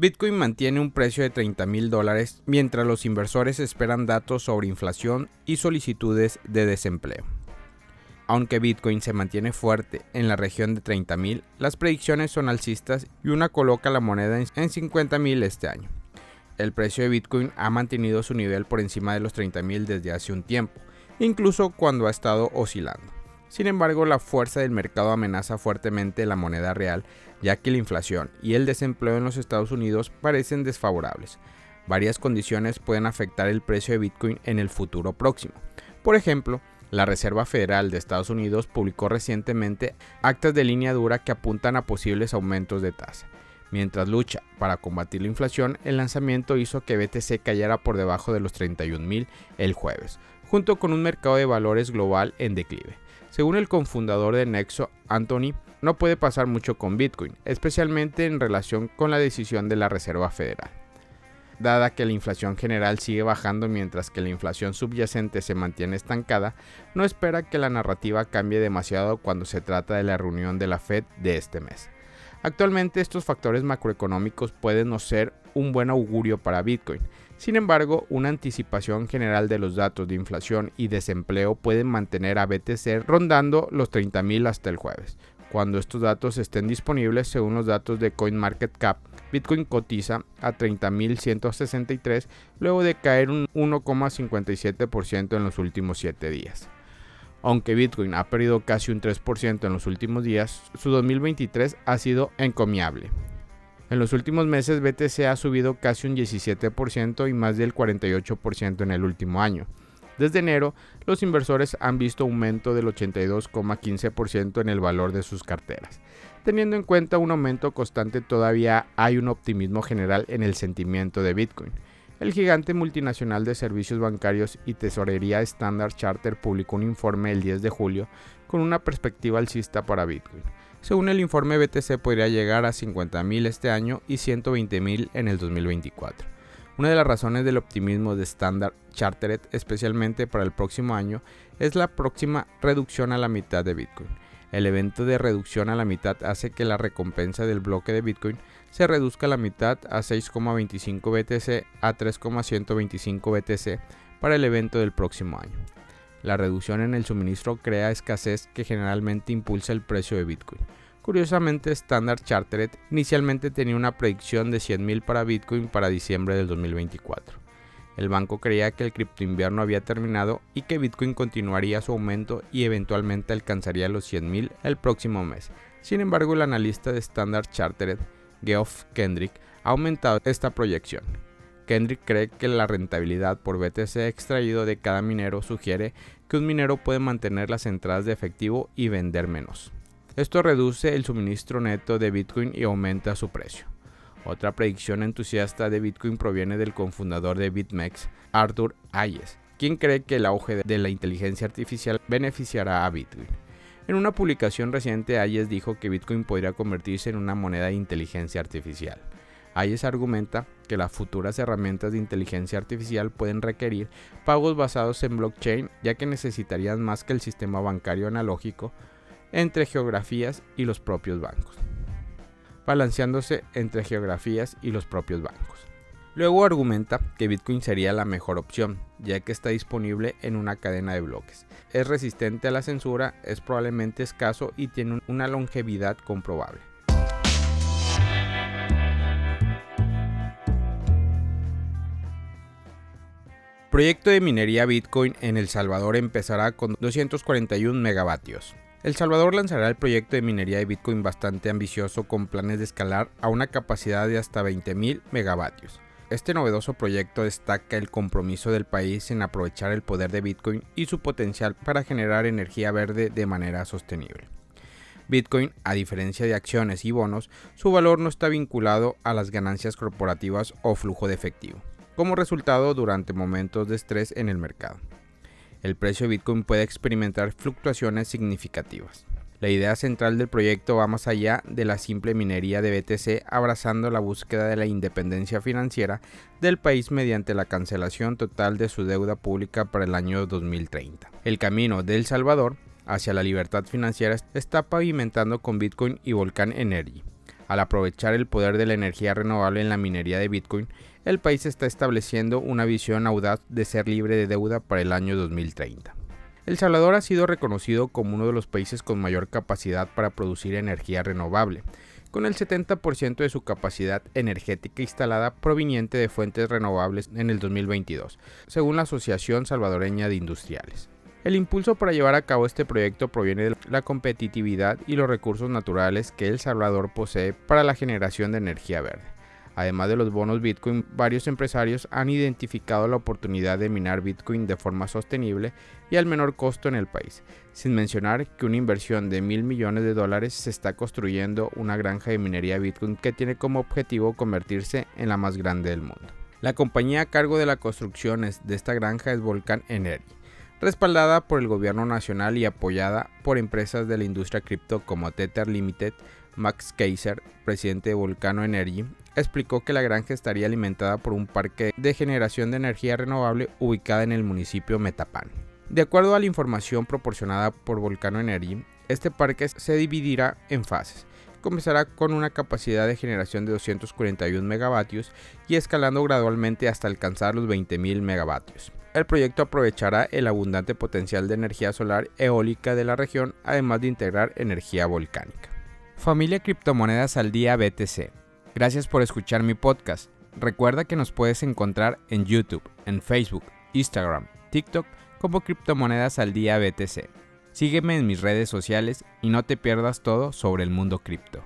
Bitcoin mantiene un precio de 30 mil dólares mientras los inversores esperan datos sobre inflación y solicitudes de desempleo. Aunque Bitcoin se mantiene fuerte en la región de 30 mil, las predicciones son alcistas y una coloca la moneda en 50 mil este año. El precio de Bitcoin ha mantenido su nivel por encima de los 30 mil desde hace un tiempo, incluso cuando ha estado oscilando. Sin embargo, la fuerza del mercado amenaza fuertemente la moneda real, ya que la inflación y el desempleo en los Estados Unidos parecen desfavorables. Varias condiciones pueden afectar el precio de Bitcoin en el futuro próximo. Por ejemplo, la Reserva Federal de Estados Unidos publicó recientemente actas de línea dura que apuntan a posibles aumentos de tasa. Mientras lucha para combatir la inflación, el lanzamiento hizo que BTC cayera por debajo de los 31.000 el jueves, junto con un mercado de valores global en declive. Según el cofundador de Nexo, Anthony, no puede pasar mucho con Bitcoin, especialmente en relación con la decisión de la Reserva Federal. Dada que la inflación general sigue bajando mientras que la inflación subyacente se mantiene estancada, no espera que la narrativa cambie demasiado cuando se trata de la reunión de la Fed de este mes. Actualmente estos factores macroeconómicos pueden no ser un buen augurio para Bitcoin, sin embargo, una anticipación general de los datos de inflación y desempleo pueden mantener a BTC rondando los 30.000 hasta el jueves. Cuando estos datos estén disponibles, según los datos de CoinMarketCap, Bitcoin cotiza a 30.163 luego de caer un 1,57% en los últimos 7 días. Aunque Bitcoin ha perdido casi un 3% en los últimos días, su 2023 ha sido encomiable. En los últimos meses BTC ha subido casi un 17% y más del 48% en el último año. Desde enero, los inversores han visto aumento del 82,15% en el valor de sus carteras. Teniendo en cuenta un aumento constante, todavía hay un optimismo general en el sentimiento de Bitcoin. El gigante multinacional de servicios bancarios y tesorería Standard Charter publicó un informe el 10 de julio con una perspectiva alcista para Bitcoin. Según el informe, BTC podría llegar a 50.000 este año y 120.000 en el 2024. Una de las razones del optimismo de Standard Chartered, especialmente para el próximo año, es la próxima reducción a la mitad de Bitcoin. El evento de reducción a la mitad hace que la recompensa del bloque de Bitcoin se reduzca a la mitad a 6,25 BTC a 3,125 BTC para el evento del próximo año. La reducción en el suministro crea escasez que generalmente impulsa el precio de Bitcoin. Curiosamente, Standard Chartered inicialmente tenía una predicción de 100.000 para Bitcoin para diciembre del 2024. El banco creía que el cripto invierno había terminado y que Bitcoin continuaría su aumento y eventualmente alcanzaría los 100.000 el próximo mes. Sin embargo, el analista de Standard Chartered, Geoff Kendrick, ha aumentado esta proyección. Kendrick cree que la rentabilidad por BTC extraído de cada minero sugiere que un minero puede mantener las entradas de efectivo y vender menos. Esto reduce el suministro neto de Bitcoin y aumenta su precio. Otra predicción entusiasta de Bitcoin proviene del cofundador de BitMEX, Arthur Hayes, quien cree que el auge de la inteligencia artificial beneficiará a Bitcoin. En una publicación reciente, Hayes dijo que Bitcoin podría convertirse en una moneda de inteligencia artificial. Hayes argumenta que las futuras herramientas de inteligencia artificial pueden requerir pagos basados en blockchain ya que necesitarían más que el sistema bancario analógico entre geografías y los propios bancos, balanceándose entre geografías y los propios bancos. Luego argumenta que Bitcoin sería la mejor opción, ya que está disponible en una cadena de bloques. Es resistente a la censura, es probablemente escaso y tiene una longevidad comprobable. Proyecto de minería Bitcoin en El Salvador empezará con 241 megavatios. El Salvador lanzará el proyecto de minería de Bitcoin bastante ambicioso con planes de escalar a una capacidad de hasta 20.000 megavatios. Este novedoso proyecto destaca el compromiso del país en aprovechar el poder de Bitcoin y su potencial para generar energía verde de manera sostenible. Bitcoin, a diferencia de acciones y bonos, su valor no está vinculado a las ganancias corporativas o flujo de efectivo como resultado durante momentos de estrés en el mercado. El precio de Bitcoin puede experimentar fluctuaciones significativas. La idea central del proyecto va más allá de la simple minería de BTC, abrazando la búsqueda de la independencia financiera del país mediante la cancelación total de su deuda pública para el año 2030. El camino de El Salvador hacia la libertad financiera está pavimentando con Bitcoin y Volcán Energy, Al aprovechar el poder de la energía renovable en la minería de Bitcoin, el país está estableciendo una visión audaz de ser libre de deuda para el año 2030. El Salvador ha sido reconocido como uno de los países con mayor capacidad para producir energía renovable, con el 70% de su capacidad energética instalada proveniente de fuentes renovables en el 2022, según la Asociación Salvadoreña de Industriales. El impulso para llevar a cabo este proyecto proviene de la competitividad y los recursos naturales que El Salvador posee para la generación de energía verde. Además de los bonos Bitcoin, varios empresarios han identificado la oportunidad de minar Bitcoin de forma sostenible y al menor costo en el país, sin mencionar que una inversión de mil millones de dólares se está construyendo una granja de minería Bitcoin que tiene como objetivo convertirse en la más grande del mundo. La compañía a cargo de la construcción de esta granja es Volcan Energy respaldada por el gobierno nacional y apoyada por empresas de la industria cripto como Tether Limited, Max Kaiser, presidente de Volcano Energy, explicó que la granja estaría alimentada por un parque de generación de energía renovable ubicada en el municipio Metapan. De acuerdo a la información proporcionada por Volcano Energy, este parque se dividirá en fases. Comenzará con una capacidad de generación de 241 megavatios y escalando gradualmente hasta alcanzar los 20.000 megavatios. El proyecto aprovechará el abundante potencial de energía solar eólica de la región, además de integrar energía volcánica. Familia Criptomonedas al Día BTC. Gracias por escuchar mi podcast. Recuerda que nos puedes encontrar en YouTube, en Facebook, Instagram, TikTok como Criptomonedas al Día BTC. Sígueme en mis redes sociales y no te pierdas todo sobre el mundo cripto.